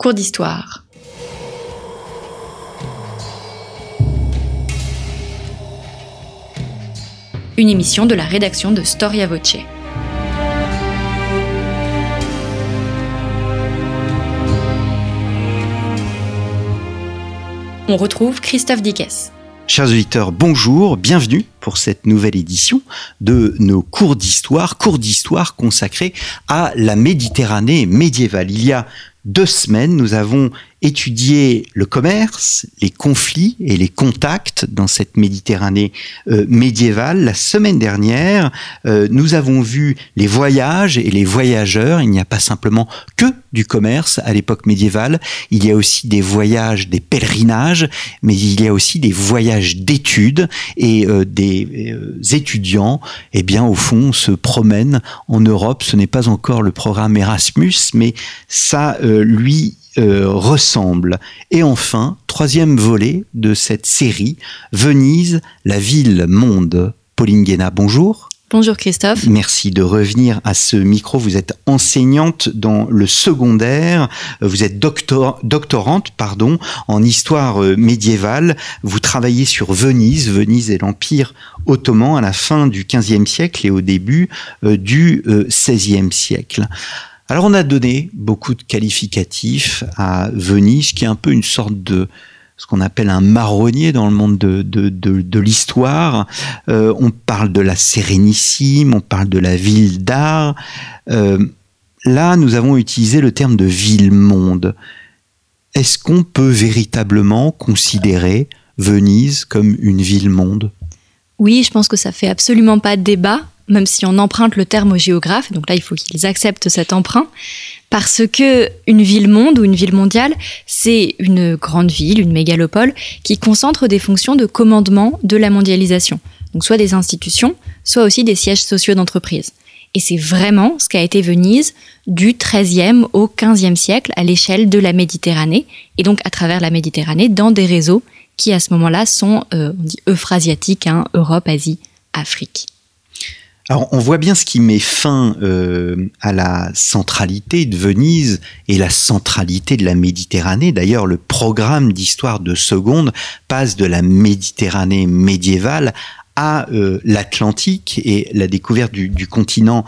Cours d'histoire. Une émission de la rédaction de Storia Voce. On retrouve Christophe Dickès. Chers auditeurs, bonjour, bienvenue pour cette nouvelle édition de nos cours d'histoire, cours d'histoire consacrés à la Méditerranée médiévale. Il y a deux semaines, nous avons étudié le commerce, les conflits et les contacts dans cette Méditerranée euh, médiévale. La semaine dernière, euh, nous avons vu les voyages et les voyageurs. Il n'y a pas simplement que du commerce à l'époque médiévale, il y a aussi des voyages, des pèlerinages, mais il y a aussi des voyages d'études et euh, des étudiants, eh bien, au fond, se promènent en Europe. Ce n'est pas encore le programme Erasmus, mais ça lui euh, ressemble. Et enfin, troisième volet de cette série, Venise, la ville monde. Pauline Guéna, bonjour. Bonjour Christophe. Merci de revenir à ce micro. Vous êtes enseignante dans le secondaire. Vous êtes doctor, doctorante pardon, en histoire euh, médiévale. Vous travaillez sur Venise. Venise est l'empire ottoman à la fin du XVe siècle et au début euh, du XVIe siècle. Alors on a donné beaucoup de qualificatifs à Venise, qui est un peu une sorte de ce qu'on appelle un marronnier dans le monde de, de, de, l'histoire. Euh, on parle de la Sérénissime, on parle de la ville d'art. Euh, là, nous avons utilisé le terme de ville-monde. Est-ce qu'on peut véritablement considérer Venise comme une ville-monde? Oui, je pense que ça fait absolument pas de débat même si on emprunte le terme aux géographes, donc là il faut qu'ils acceptent cet emprunt, parce que une ville-monde ou une ville mondiale, c'est une grande ville, une mégalopole, qui concentre des fonctions de commandement de la mondialisation. Donc soit des institutions, soit aussi des sièges sociaux d'entreprise. Et c'est vraiment ce qu'a été Venise du XIIIe au XVe siècle à l'échelle de la Méditerranée, et donc à travers la Méditerranée dans des réseaux qui à ce moment-là sont, euh, on dit euphrasiatiques, hein, Europe, Asie, Afrique. Alors on voit bien ce qui met fin euh, à la centralité de Venise et la centralité de la Méditerranée. D'ailleurs, le programme d'histoire de seconde passe de la Méditerranée médiévale à euh, l'Atlantique et la découverte du, continent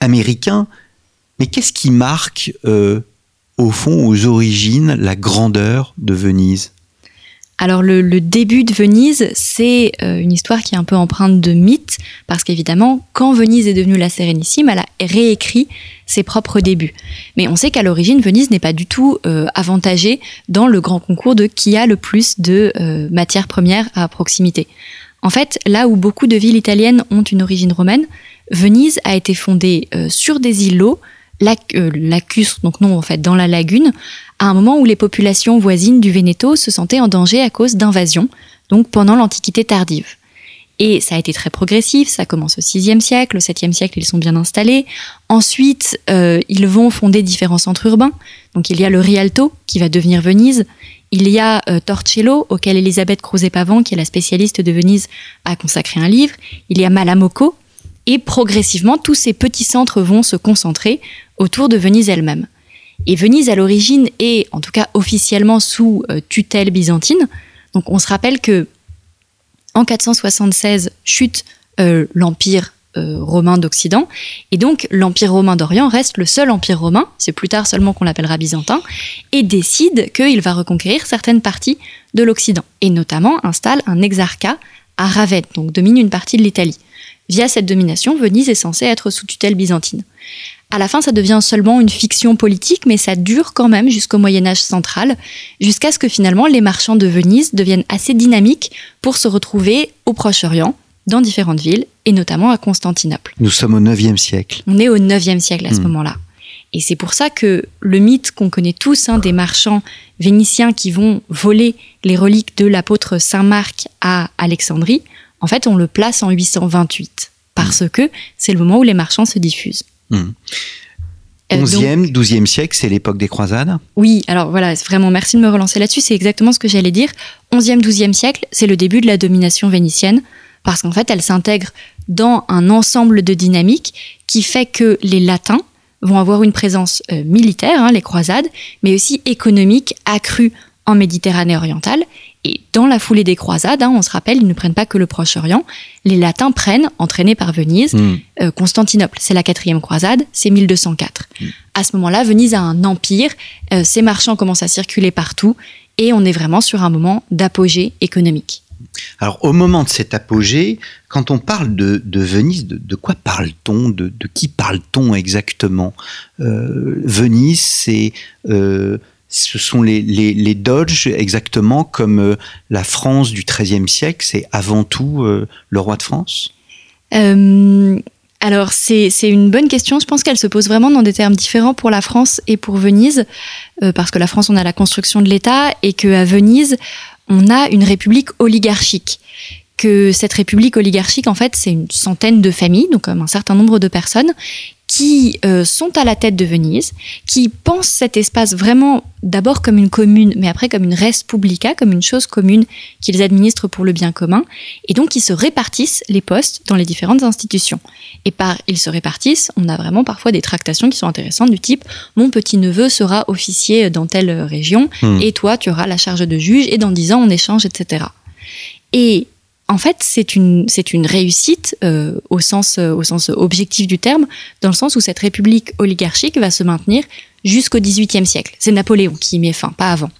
américain. Mais qu'est-ce qui marque, euh, au fond, aux origines, la grandeur de Venise? Alors le, début de Venise, c'est euh, une histoire qui est un peu empreinte de mythe, parce qu'évidemment, quand Venise est devenue la Sérénissime, elle a réécrit ses propres débuts. Mais on sait qu'à l'origine, Venise n'est pas du tout euh, avantagée dans le grand concours de qui a le plus de euh, matières premières à proximité. En fait, là où beaucoup de villes italiennes ont une origine romaine, Venise a été fondée sur des îlots, lacustres, donc non en fait dans la lagune, à un moment où les populations voisines du Veneto se sentaient en danger à cause d'invasions, donc pendant l'Antiquité tardive. Et ça a été très progressif, ça commence au VIe siècle, au VIIe siècle ils sont bien installés. Ensuite, euh, ils vont fonder différents centres urbains. Donc il y a le Rialto qui va devenir Venise. Il y a euh, Torcello, auquel Elisabeth Crouzet-Pavant, qui est la spécialiste de Venise, a consacré un livre. Il y a Malamocco. Et progressivement, tous ces petits centres vont se concentrer autour de Venise elle-même. Et Venise, à l'origine, est, en tout cas officiellement, sous euh, tutelle byzantine. Donc on se rappelle que en 476 chute euh, l'empire euh, romain d'Occident, et donc l'empire romain d'Orient reste le seul empire romain, c'est plus tard seulement qu'on l'appellera byzantin, et décide qu'il va reconquérir certaines parties de l'Occident, et notamment installe un exarcat à Ravenne, donc domine une partie de l'Italie. Via cette domination, Venise est censée être sous tutelle byzantine. À la fin, ça devient seulement une fiction politique, mais ça dure quand même jusqu'au Moyen Âge central, jusqu'à ce que finalement les marchands de Venise deviennent assez dynamiques pour se retrouver au Proche-Orient, dans différentes villes, et notamment à Constantinople. Nous sommes au 9e siècle. On est au 9e siècle à ce hmm. moment-là. Et c'est pour ça que le mythe qu'on connaît tous hein, des marchands vénitiens qui vont voler les reliques de l'apôtre Saint Marc à Alexandrie, en fait, on le place en 828, parce hmm. que c'est le moment où les marchands se diffusent. 11e, 12e siècle, c'est l'époque des croisades Oui, alors voilà, vraiment merci de me relancer là-dessus, c'est exactement ce que j'allais dire. 11e, 12e siècle, c'est le début de la domination vénitienne, parce qu'en fait, elle s'intègre dans un ensemble de dynamiques qui fait que les latins vont avoir une présence euh, militaire, hein, les croisades, mais aussi économique accrue en Méditerranée orientale. Et dans la foulée des croisades, hein, on se rappelle, ils ne prennent pas que le Proche-Orient, les Latins prennent, entraînés par Venise, Hmm. euh, Constantinople. C'est la quatrième croisade, c'est 1204. À ce moment-là, Venise a un empire, euh, ses marchands commencent à circuler partout, et on est vraiment sur un moment d'apogée économique. Alors, au moment de cet apogée, quand on parle de, de Venise, de, de quoi parle-t-on? De, de qui parle-t-on exactement? Euh, Venise, c'est, euh, ce sont les, les, les Doges exactement comme euh, la France du XIIIe siècle. C'est avant tout euh, le roi de France. Euh, alors, c'est une bonne question. Je pense qu'elle se pose vraiment dans des termes différents pour la France et pour Venise, parce que la France, on a la construction de l'État, et qu'à Venise, on a une république oligarchique. Que cette république oligarchique, en fait, c'est une centaine de familles, donc un certain nombre de personnes, qui euh, sont à la tête de Venise, qui pensent cet espace vraiment d'abord comme une commune, mais après comme une res publica, comme une chose commune qu'ils administrent pour le bien commun, et donc ils se répartissent les postes dans les différentes institutions. Et par ils se répartissent, on a vraiment parfois des tractations qui sont intéressantes du type mon petit-neveu sera officier dans telle région, Hmm. et toi tu auras la charge de juge, et dans dix ans on échange, etc. Et en fait, c'est une, c'est une réussite euh, au, sens, euh, au sens objectif du terme, dans le sens où cette république oligarchique va se maintenir jusqu'au XVIIIe siècle. C'est Napoléon qui y met fin, pas avant.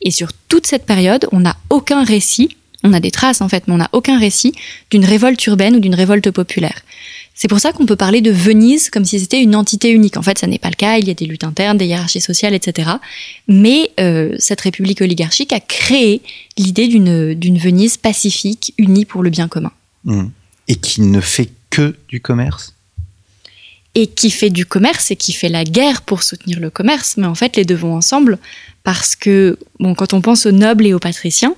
Et sur toute cette période, on n'a aucun récit, on a des traces en fait, mais on n'a aucun récit d'une révolte urbaine ou d'une révolte populaire. C'est pour ça qu'on peut parler de Venise comme si c'était une entité unique. En fait, ça n'est pas le cas. Il y a des luttes internes, des hiérarchies sociales, etc. Mais euh, cette république oligarchique a créé l'idée d'une d'une Venise pacifique, unie pour le bien commun. Hmm. Et qui ne fait que du commerce? Et qui fait du commerce et qui fait la guerre pour soutenir le commerce. Mais en fait, les deux vont ensemble parce que, bon, quand on pense aux nobles et aux patriciens,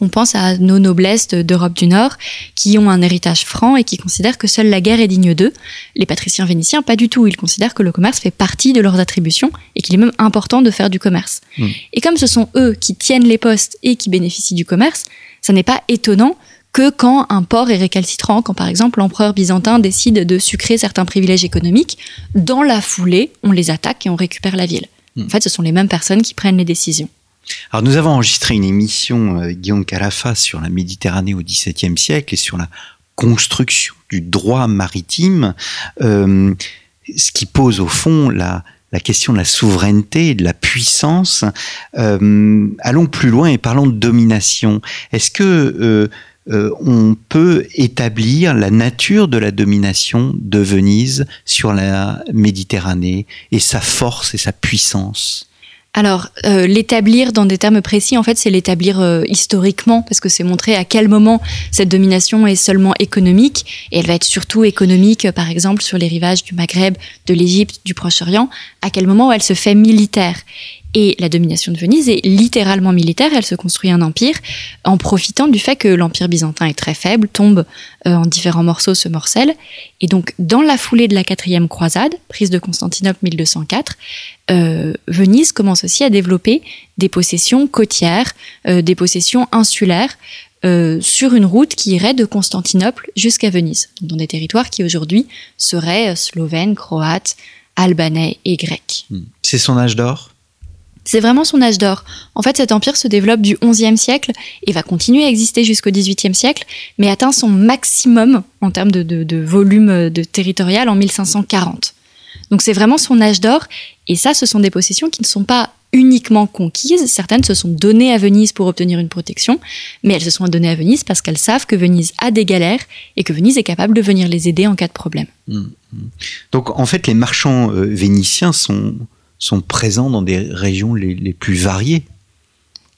on pense à nos noblesses de- d'Europe du Nord qui ont un héritage franc et qui considèrent que seule la guerre est digne d'eux. Les patriciens vénitiens, pas du tout. Ils considèrent que le commerce fait partie de leurs attributions et qu'il est même important de faire du commerce. Mm. Et comme ce sont eux qui tiennent les postes et qui bénéficient du commerce, ça n'est pas étonnant que quand un port est récalcitrant, quand par exemple l'empereur byzantin décide de sucrer certains privilèges économiques, dans la foulée, on les attaque et on récupère la ville. Mm. En fait, ce sont les mêmes personnes qui prennent les décisions. Alors nous avons enregistré une émission, euh, Guillaume Carafa, sur la Méditerranée au XVIIe siècle et sur la construction du droit maritime, euh, ce qui pose au fond la, question de la souveraineté et de la puissance. Euh, allons plus loin et parlons de domination. Est-ce que on peut établir la nature de la domination de Venise sur la Méditerranée et sa force et sa puissance? Alors, euh, l'établir dans des termes précis, en fait, c'est l'établir euh, historiquement, parce que c'est montrer à quel moment cette domination est seulement économique, et elle va être surtout économique, euh, par exemple, sur les rivages du Maghreb, de l'Égypte, du Proche-Orient, à quel moment elle se fait militaire. Et la domination de Venise est littéralement militaire, elle se construit un empire en profitant du fait que l'empire byzantin est très faible, tombe euh, en différents morceaux, se morcelle. Et donc, dans la foulée de la quatrième croisade, prise de Constantinople 1204, euh, Venise commence aussi à développer des possessions côtières, euh, des possessions insulaires, euh, sur une route qui irait de Constantinople jusqu'à Venise, dans des territoires qui aujourd'hui seraient slovènes, croates, albanais et grecs. C'est son âge d'or? C'est vraiment son âge d'or. En fait, cet empire se développe du XIe siècle et va continuer à exister jusqu'au XVIIIe siècle, mais atteint son maximum en termes de, de- volume de territorial en 1540. Donc c'est vraiment son âge d'or, et ça, ce sont des possessions qui ne sont pas uniquement conquises, certaines se sont données à Venise pour obtenir une protection, mais elles se sont données à Venise parce qu'elles savent que Venise a des galères et que Venise est capable de venir les aider en cas de problème. Donc en fait, les marchands euh, vénitiens sont, sont présents dans des régions les, plus variées.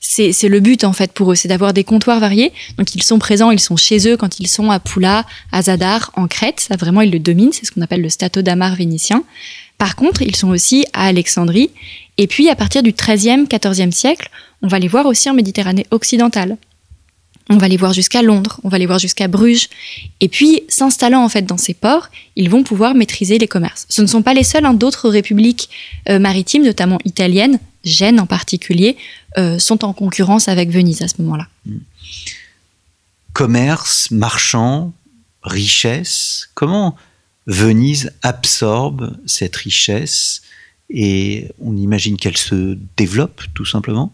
c'est c'est le but en fait pour eux, c'est d'avoir des comptoirs variés. Donc ils sont présents, ils sont chez eux quand ils sont à Poula, à Zadar, en Crète. Ça vraiment ils le dominent, c'est ce qu'on appelle le stato d'Amar vénitien. Par contre, ils sont aussi à Alexandrie. Et puis à partir du XIIIe, XIVe siècle, on va les voir aussi en Méditerranée occidentale. On va les voir jusqu'à Londres, on va les voir jusqu'à Bruges. Et puis, s'installant en fait dans ces ports, ils vont pouvoir maîtriser les commerces. Ce ne sont pas les seuls, hein, d'autres républiques euh, maritimes, notamment italiennes, Gênes en particulier, euh, sont en concurrence avec Venise à ce moment-là. Commerce, marchand, richesse. Comment Venise absorbe cette richesse et on imagine qu'elle se développe tout simplement?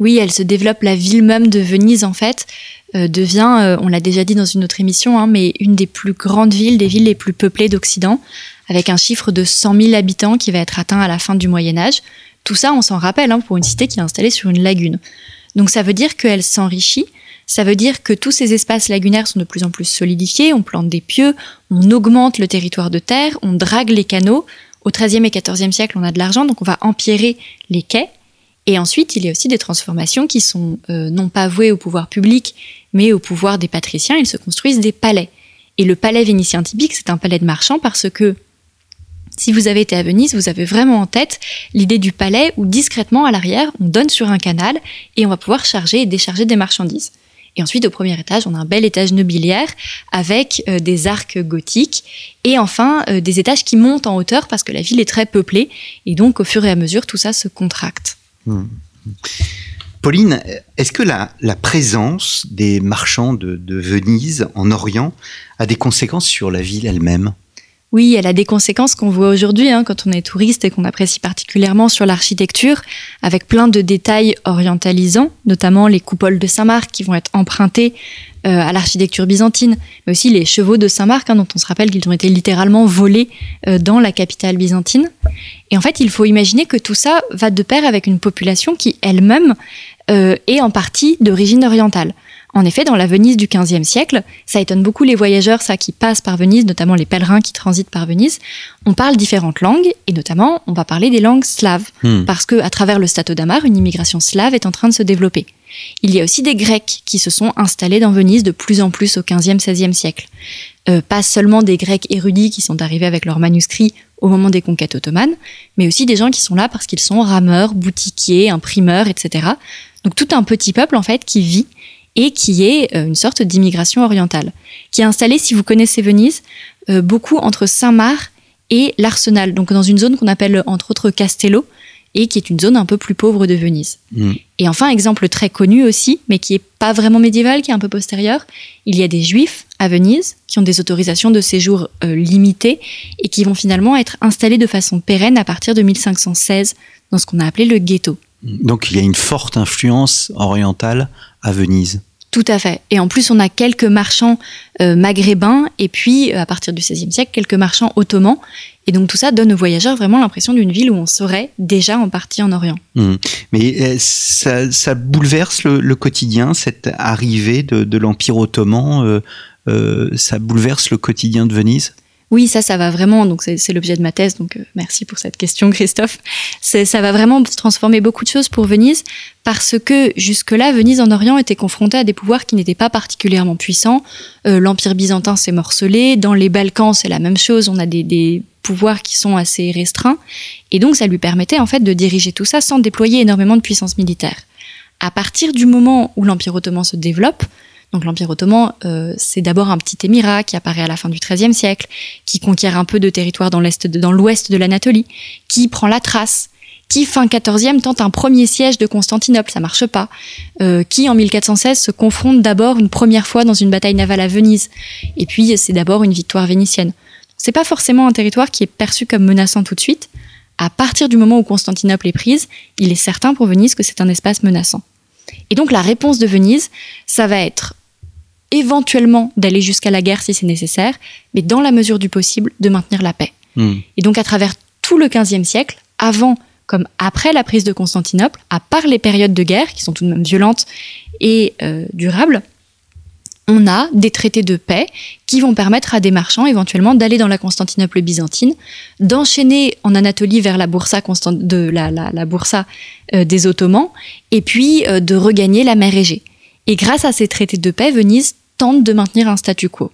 Oui, elle se développe. La ville même de Venise, en fait, euh, devient, euh, on l'a déjà dit dans une autre émission, hein, mais une des plus grandes villes, des villes les plus peuplées d'Occident, avec un chiffre de 100 000 habitants qui va être atteint à la fin du Moyen Âge. Tout ça, on s'en rappelle, hein, pour une cité qui est installée sur une lagune. Donc ça veut dire qu'elle s'enrichit, ça veut dire que tous ces espaces lagunaires sont de plus en plus solidifiés, on plante des pieux, on augmente le territoire de terre, on drague les canaux. Au XIIIe et XIVe siècle, on a de l'argent, donc on va empirer les quais. Et ensuite, il y a aussi des transformations qui sont euh, non pas vouées au pouvoir public, mais au pouvoir des patriciens. Ils se construisent des palais. Et le palais vénitien typique, c'est un palais de marchands parce que si vous avez été à Venise, vous avez vraiment en tête l'idée du palais où discrètement à l'arrière, on donne sur un canal et on va pouvoir charger et décharger des marchandises. Et ensuite, au premier étage, on a un bel étage nobiliaire avec euh, des arcs gothiques et enfin euh, des étages qui montent en hauteur parce que la ville est très peuplée et donc au fur et à mesure, tout ça se contracte. Hmm. Pauline, est-ce que la, présence des marchands de Venise en Orient a des conséquences sur la ville elle-même? Oui, elle a des conséquences qu'on voit aujourd'hui hein, quand on est touriste et qu'on apprécie particulièrement sur l'architecture, avec plein de détails orientalisants, notamment les coupoles de Saint-Marc qui vont être empruntées euh, à l'architecture byzantine, mais aussi les chevaux de Saint-Marc, hein, dont on se rappelle qu'ils ont été littéralement volés euh, dans la capitale byzantine. Et en fait, il faut imaginer que tout ça va de pair avec une population qui elle-même euh, est en partie d'origine orientale. En effet, dans la Venise du XVe siècle, ça étonne beaucoup les voyageurs, ça, qui passent par Venise, notamment les pèlerins qui transitent par Venise. On parle différentes langues, et notamment, on va parler des langues slaves, hmm. parce que à travers le Stato d'Amar, une immigration slave est en train de se développer. Il y a aussi des Grecs qui se sont installés dans Venise de plus en plus au XVe, XVIe siècle. Euh, pas seulement des Grecs érudits qui sont arrivés avec leurs manuscrits au moment des conquêtes ottomanes, mais aussi des gens qui sont là parce qu'ils sont rameurs, boutiquiers, imprimeurs, etc. Donc tout un petit peuple en fait qui vit et qui est euh, une sorte d'immigration orientale, qui est installée, si vous connaissez Venise, euh, beaucoup entre Saint-Marc et l'Arsenal, donc dans une zone qu'on appelle entre autres Castello, et qui est une zone un peu plus pauvre de Venise. Mm. Et enfin, exemple très connu aussi, mais qui est pas vraiment médiéval, qui est un peu postérieur, il y a des juifs à Venise qui ont des autorisations de séjour euh, limitées et qui vont finalement être installés de façon pérenne à partir de 1516 dans ce qu'on a appelé le ghetto. Donc il y a une forte influence orientale à Venise. Tout à fait. Et en plus, on a quelques marchands euh, maghrébins et puis, euh, à partir du XVIe siècle, quelques marchands ottomans. Et donc tout ça donne aux voyageurs vraiment l'impression d'une ville où on serait déjà en partie en Orient. Mmh. Mais euh, ça, bouleverse le, quotidien, cette arrivée de, de l'Empire ottoman, ça bouleverse le quotidien de Venise? Oui, ça, ça va vraiment, donc c'est l'objet de ma thèse, donc euh, merci pour cette question, Christophe. Ça va vraiment transformer beaucoup de choses pour Venise, parce que jusque-là, Venise en Orient était confrontée à des pouvoirs qui n'étaient pas particulièrement puissants. Euh, L'Empire byzantin s'est morcelé, dans les Balkans, c'est la même chose, on a des, des pouvoirs qui sont assez restreints, et donc ça lui permettait en fait de diriger tout ça sans déployer énormément de puissance militaire. À partir du moment où l'Empire ottoman se développe, donc l'Empire ottoman, euh, c'est d'abord un petit émirat qui apparaît à la fin du XIIIe siècle, qui conquiert un peu de territoire dans l'ouest de l'Anatolie, qui prend la trace, qui fin XIVe tente un premier siège de Constantinople, ça marche pas, euh, qui en 1416 se confronte d'abord une première fois dans une bataille navale à Venise, et puis c'est d'abord une victoire vénitienne. C'est pas forcément un territoire qui est perçu comme menaçant tout de suite. À partir du moment où Constantinople est prise, il est certain pour Venise que c'est un espace menaçant. Et donc la réponse de Venise, ça va être éventuellement d'aller jusqu'à la guerre si c'est nécessaire, mais dans la mesure du possible de maintenir la paix. Hmm. Et donc à travers tout le XVe siècle, avant comme après la prise de Constantinople, à part les périodes de guerre qui sont tout de même violentes et euh, durables, on a des traités de paix qui vont permettre à des marchands éventuellement d'aller dans la Constantinople byzantine, d'enchaîner en Anatolie vers la boursa, de la, la, boursa euh, des Ottomans, et puis euh, de regagner la mer Égée. Et grâce à ces traités de paix, Venise tente de maintenir un statu quo.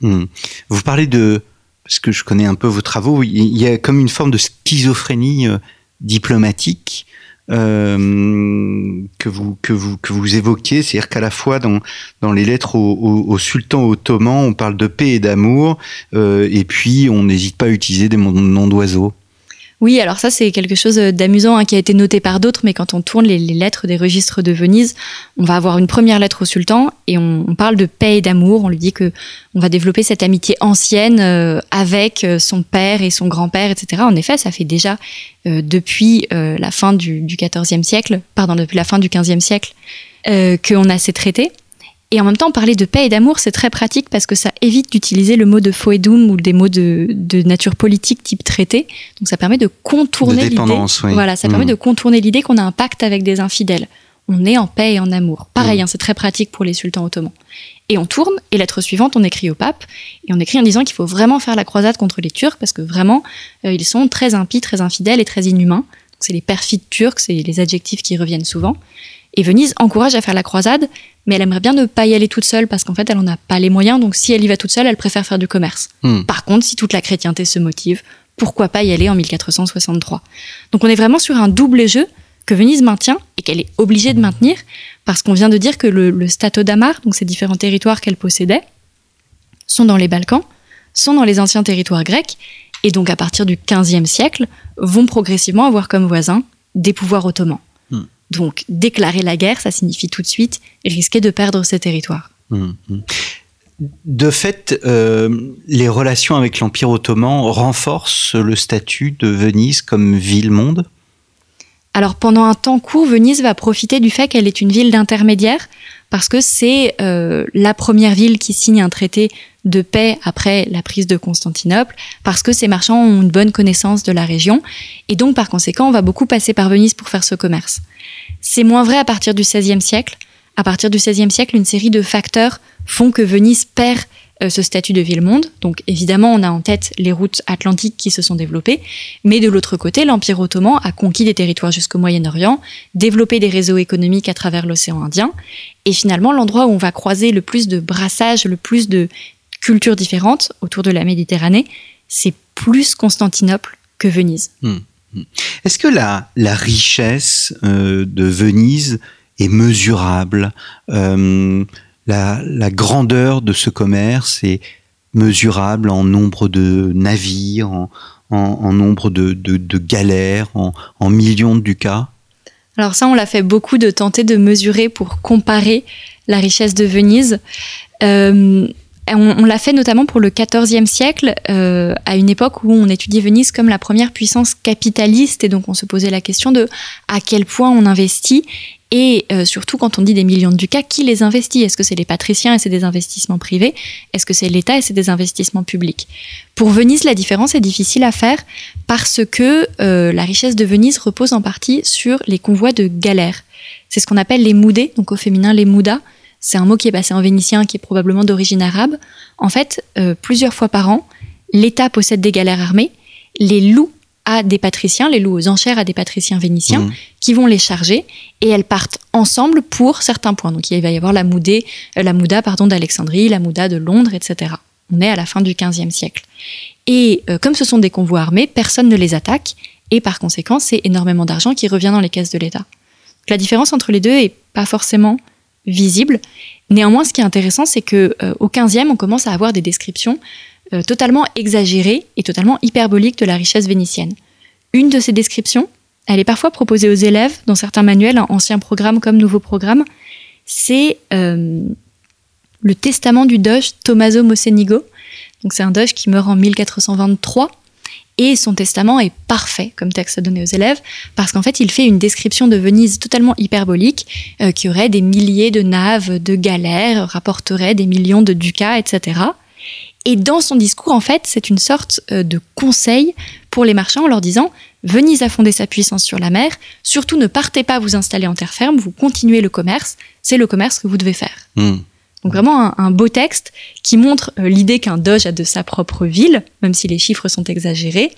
Hmm. Vous parlez de, parce que je connais un peu vos travaux, il y a comme une forme de schizophrénie euh, diplomatique euh, que vous que vous que vous évoquez, c'est-à-dire qu'à la fois dans dans les lettres au, sultan ottoman, on parle de paix et d'amour, euh, et puis on n'hésite pas à utiliser des noms d'oiseaux. Oui, alors ça c'est quelque chose d'amusant hein, qui a été noté par d'autres, mais quand on tourne les, lettres des registres de Venise, on va avoir une première lettre au sultan et on, parle de paix et d'amour. On lui dit que on va développer cette amitié ancienne euh, avec euh, son père et son grand-père, etc. En effet, ça fait déjà euh, depuis la fin du, du siècle, pardon, depuis la fin du XVe siècle, qu'on a ces traités. Et en même temps, parler de paix et d'amour, c'est très pratique parce que ça évite d'utiliser le mot de foedum ou des mots de, nature politique type traité. Donc ça permet de contourner l'idée. Voilà, ça permet mmh. de contourner l'idée qu'on a un pacte avec des infidèles. On est en paix et en amour. Pareil, mmh. hein, c'est très pratique pour les sultans ottomans. Et on tourne, et lettre suivante, on écrit au pape, et on écrit en disant qu'il faut vraiment faire la croisade contre les Turcs, parce que vraiment, euh, ils sont très impies, très infidèles et très inhumains. C'est les perfides turcs, c'est les adjectifs qui reviennent souvent. Et Venise encourage à faire la croisade, mais elle aimerait bien ne pas y aller toute seule parce qu'en fait, elle n'en a pas les moyens. Donc, si elle y va toute seule, elle préfère faire du commerce. Hmm. Par contre, si toute la chrétienté se motive, pourquoi pas y aller en 1463 Donc, on est vraiment sur un double jeu que Venise maintient et qu'elle est obligée de maintenir parce qu'on vient de dire que le, le Stato d'Amar, donc ces différents territoires qu'elle possédait, sont dans les Balkans, sont dans les anciens territoires grecs et donc à partir du XVe siècle vont progressivement avoir comme voisins des pouvoirs ottomans. Donc déclarer la guerre, ça signifie tout de suite risquer de perdre ses territoires. Hum, hum. De fait, euh, les relations avec l'Empire ottoman renforcent le statut de Venise comme ville-monde alors pendant un temps court, Venise va profiter du fait qu'elle est une ville d'intermédiaire parce que c'est euh, la première ville qui signe un traité de paix après la prise de Constantinople, parce que ces marchands ont une bonne connaissance de la région, et donc par conséquent, on va beaucoup passer par Venise pour faire ce commerce. C'est moins vrai à partir du XVIe siècle. À partir du XVIe siècle, une série de facteurs font que Venise perd euh, ce statut de ville-monde. Donc évidemment, on a en tête les routes atlantiques qui se sont développées, mais de l'autre côté, l'Empire ottoman a conquis des territoires jusqu'au Moyen-Orient, développé des réseaux économiques à travers l'océan Indien, et finalement, l'endroit où on va croiser le plus de brassages, le plus de cultures différentes autour de la Méditerranée, c'est plus Constantinople que Venise. Hmm. Hmm. Est-ce que la, la richesse euh, de Venise est mesurable? Euh, la, grandeur de ce commerce est mesurable en nombre de navires, en, nombre de, galères, en, millions de ducats Alors ça, on l'a fait beaucoup de tenter de mesurer pour comparer la richesse de Venise. Euh, on, l'a fait notamment pour le XIVe siècle, euh, à une époque où on étudiait Venise comme la première puissance capitaliste, et donc on se posait la question de à quel point on investit. Et euh, surtout, quand on dit des millions de ducats, qui les investit? Est-ce que c'est les patriciens et c'est des investissements privés? Est-ce que c'est l'État et c'est des investissements publics? Pour Venise, la différence est difficile à faire parce que euh, la richesse de Venise repose en partie sur les convois de galères. C'est ce qu'on appelle les moudés, donc au féminin les moudas. C'est un mot qui est passé en vénitien, qui est probablement d'origine arabe. En fait, euh, plusieurs fois par an, l'État possède des galères armées, les loue à des patriciens, les loue aux enchères à des patriciens vénitiens, mmh. qui vont les charger et elles partent ensemble pour certains points. Donc il va y avoir la, moudée, euh, la Mouda pardon, d'Alexandrie, la Mouda de Londres, etc. On est à la fin du XVe siècle. Et euh, comme ce sont des convois armés, personne ne les attaque et par conséquent, c'est énormément d'argent qui revient dans les caisses de l'État. La différence entre les deux est pas forcément visible. Néanmoins, ce qui est intéressant, c'est que euh, au XVe, on commence à avoir des descriptions totalement exagérées et totalement hyperboliques de la richesse vénitienne. Une de ces descriptions, elle est parfois proposée aux élèves dans certains manuels, anciens programmes comme nouveaux programmes. C'est euh, le testament du doge Tommaso Mocenigo. Donc c'est un doge qui meurt en 1423 et son testament est parfait comme texte à donner aux élèves parce qu'en fait il fait une description de Venise totalement hyperbolique euh, qui aurait des milliers de naves, de galères, rapporterait des millions de ducats, etc. Et dans son discours, en fait, c'est une sorte euh, de conseil pour les marchands en leur disant Venise a fondé sa puissance sur la mer, surtout ne partez pas vous installer en terre ferme, vous continuez le commerce, c'est le commerce que vous devez faire. Hmm. Donc vraiment un, beau texte qui montre euh, l'idée qu'un doge a de sa propre ville, même si les chiffres sont exagérés,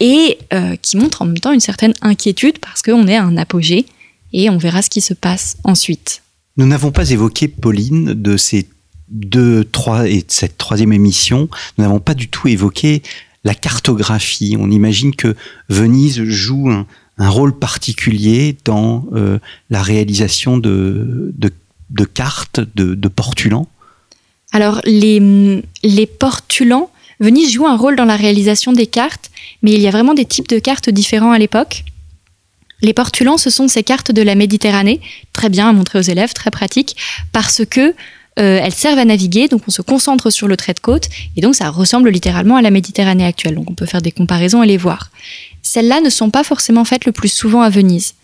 et euh, qui montre en même temps une certaine inquiétude parce qu'on est à un apogée et on verra ce qui se passe ensuite. Nous n'avons pas évoqué, Pauline, de ces deux, trois et cette troisième émission, nous n'avons pas du tout évoqué la cartographie. On imagine que Venise joue un, rôle particulier dans euh, la réalisation de, cartes, de, portulans Alors, les, portulans Venise joue un rôle dans la réalisation des cartes, mais il y a vraiment des types de cartes différents à l'époque. Les portulans, ce sont ces cartes de la Méditerranée, très bien à montrer aux élèves, très pratiques, parce que euh, elles servent à naviguer, donc on se concentre sur le trait de côte, et donc ça ressemble littéralement à la Méditerranée actuelle. Donc on peut faire des comparaisons et les voir. Celles-là ne sont pas forcément faites le plus souvent à Venise.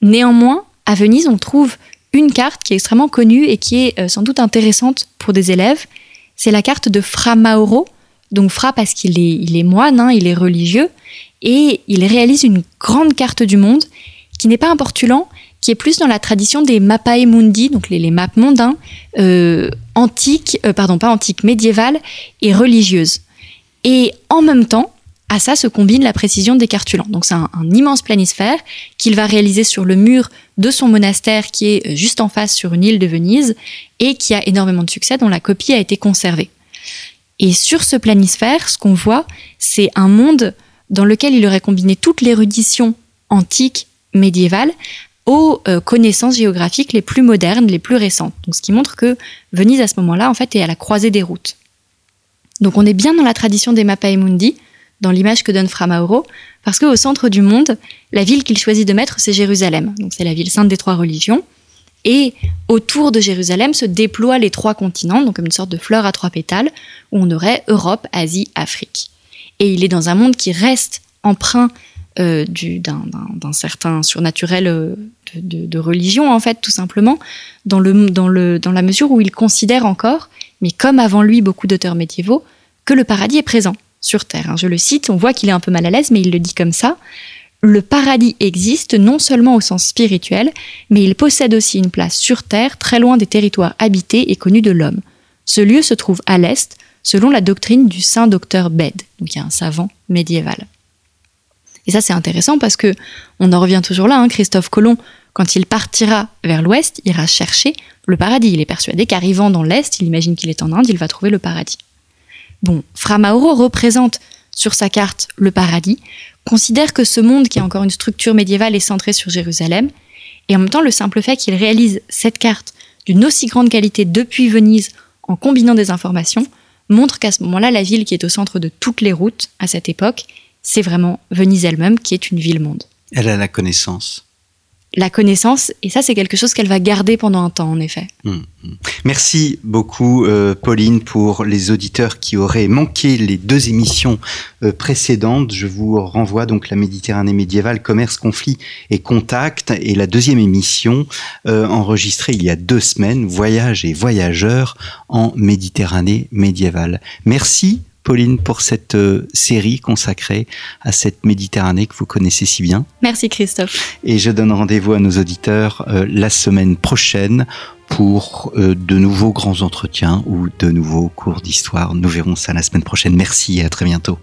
Néanmoins, à Venise, on trouve une carte qui est extrêmement connue et qui est euh, sans doute intéressante pour des élèves. C'est la carte de Fra Mauro. Donc Fra parce qu'il est, il est moine, hein, il est religieux, et il réalise une grande carte du monde qui n'est pas un qui est plus dans la tradition des Mappae Mundi, donc les, les maps mondains, euh, antiques, euh, pardon, pas antiques, médiévales et religieuses. Et en même temps, à ça se combine la précision des cartulans. Donc c'est un, immense planisphère qu'il va réaliser sur le mur de son monastère qui est euh, juste en face sur une île de Venise et qui a énormément de succès dont la copie a été conservée. Et sur ce planisphère, ce qu'on voit, c'est un monde dans lequel il aurait combiné toute l'érudition antique, médiévale, aux euh, connaissances géographiques les plus modernes, les plus récentes. Donc ce qui montre que Venise à ce moment-là, en fait, est à la croisée des routes. Donc on est bien dans la tradition des Mappae Mundi, dans l'image que donne Fra Mauro, parce qu'au centre du monde, la ville qu'il choisit de mettre, c'est Jérusalem. Donc c'est la ville sainte des trois religions. Et autour de Jérusalem se déploient les trois continents, donc comme une sorte de fleur à trois pétales, où on aurait Europe, Asie, Afrique. Et il est dans un monde qui reste empreint euh, d'un certain surnaturel euh, de, religion, en fait, tout simplement, dans, le, dans, le, dans la mesure où il considère encore, mais comme avant lui beaucoup d'auteurs médiévaux, que le paradis est présent sur Terre. Hein. Je le cite, on voit qu'il est un peu mal à l'aise, mais il le dit comme ça. Le paradis existe non seulement au sens spirituel, mais il possède aussi une place sur Terre, très loin des territoires habités et connus de l'homme. Ce lieu se trouve à l'est, selon la doctrine du saint docteur Bède, donc il un savant médiéval. Et ça c'est intéressant parce que on en revient toujours là, hein, Christophe Colomb, quand il partira vers l'ouest, ira chercher le paradis. Il est persuadé qu'arrivant dans l'est, il imagine qu'il est en Inde, il va trouver le paradis. Bon, Fra Mauro représente sur sa carte le paradis, considère que ce monde qui a encore une structure médiévale est centré sur Jérusalem, et en même temps le simple fait qu'il réalise cette carte d'une aussi grande qualité depuis Venise en combinant des informations montre qu'à ce moment-là, la ville qui est au centre de toutes les routes à cette époque, c'est vraiment Venise elle-même qui est une ville-monde. Elle a la connaissance la connaissance, et ça c'est quelque chose qu'elle va garder pendant un temps en effet. Hum, hum. Merci beaucoup euh, Pauline pour les auditeurs qui auraient manqué les deux émissions euh, précédentes. Je vous renvoie donc la Méditerranée médiévale, commerce, conflit et contact, et la deuxième émission euh, enregistrée il y a deux semaines, voyage et voyageurs en Méditerranée médiévale. Merci Pauline, pour cette euh, série consacrée à cette Méditerranée que vous connaissez si bien. Merci Christophe. Et je donne rendez-vous à nos auditeurs euh, la semaine prochaine pour euh, de nouveaux grands entretiens ou de nouveaux cours d'histoire. Nous verrons ça la semaine prochaine. Merci et à très bientôt.